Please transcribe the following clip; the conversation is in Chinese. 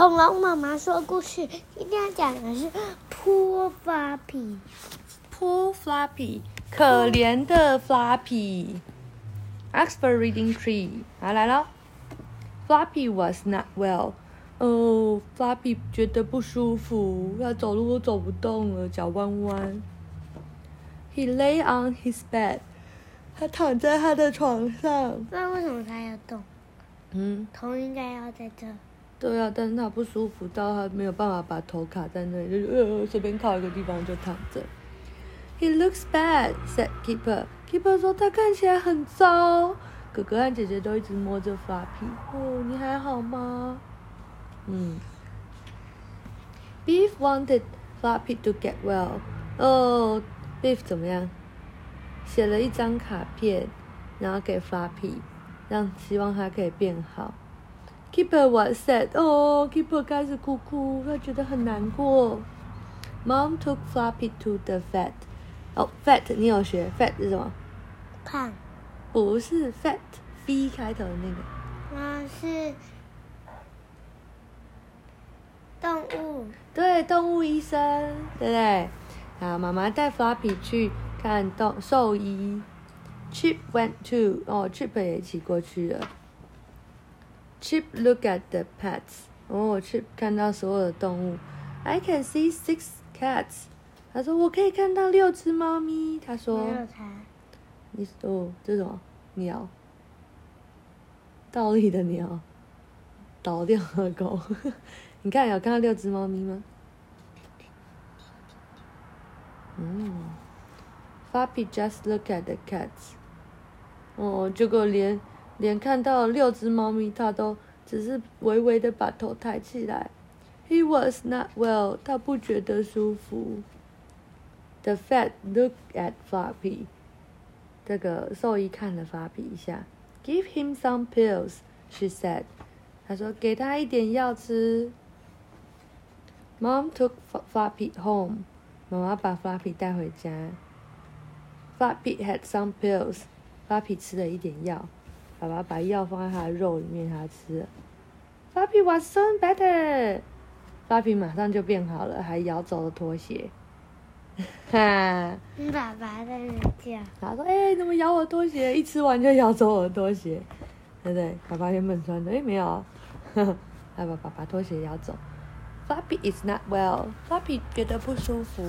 恐龙妈妈说故事，今天要讲的是 Poor Floppy。Poor Floppy，可怜的 Floppy。Expert Reading Tree，好来了。Floppy was not well。哦，Floppy 觉得不舒服，要走路都走不动了，脚弯弯。He lay on his bed。他躺在他的床上。那为什么他要动，嗯，头应该要在这。对啊，但是他不舒服到他没有办法把头卡在那里，就呃随便靠一个地方就躺着。He looks bad," said Keeper. Keeper 说他看起来很糟。哥哥和姐姐都一直摸着 Floppy。哦，你还好吗？嗯。Beef wanted Floppy to get well. 哦，Beef 怎么样？写了一张卡片，然后给 Floppy，让希望他可以变好。Keeper was sad. 哦，Keeper 开始哭哭，他觉得很难过。Mom took Floppy to the vet. 哦，vet 你有学？vet 是什么？看，不是 vet，v 开头的那个。那是动物。对，动物医生，对不对？好，妈妈带 Floppy 去看动兽医。Chip went to，哦，Chip 也一起过去了。Chip look at the pets，哦，Chip 看到所有的动物。I can see six cats，他说我可以看到六只猫咪。他说你哦，这是什么鸟？倒立的鸟，倒掉的狗。你看有看到六只猫咪吗？嗯，Floppy just look at the cats。哦，结果连连看到六只猫咪，他都只是微微的把头抬起来。He was not well，他不觉得舒服。The vet looked at Floppy。这个兽医看了 Floppy 一下，Give him some pills，she said。他说给他一点药吃。Mom took F- Floppy home。妈妈把 Floppy 带回家。Floppy had some pills。Floppy 吃了一点药，爸爸把药放在他的肉里面，他吃了。Floppy was soon better。Floppy 马上就变好了，还咬走了拖鞋。哈。你爸爸在那叫。他说：“哎、怎么咬我拖鞋？一吃完就咬走我的拖鞋，对不对？爸爸原本穿的，哎、没有啊，呵呵，他把爸爸拖鞋咬走。Floppy is not well. Floppy 觉得不舒服。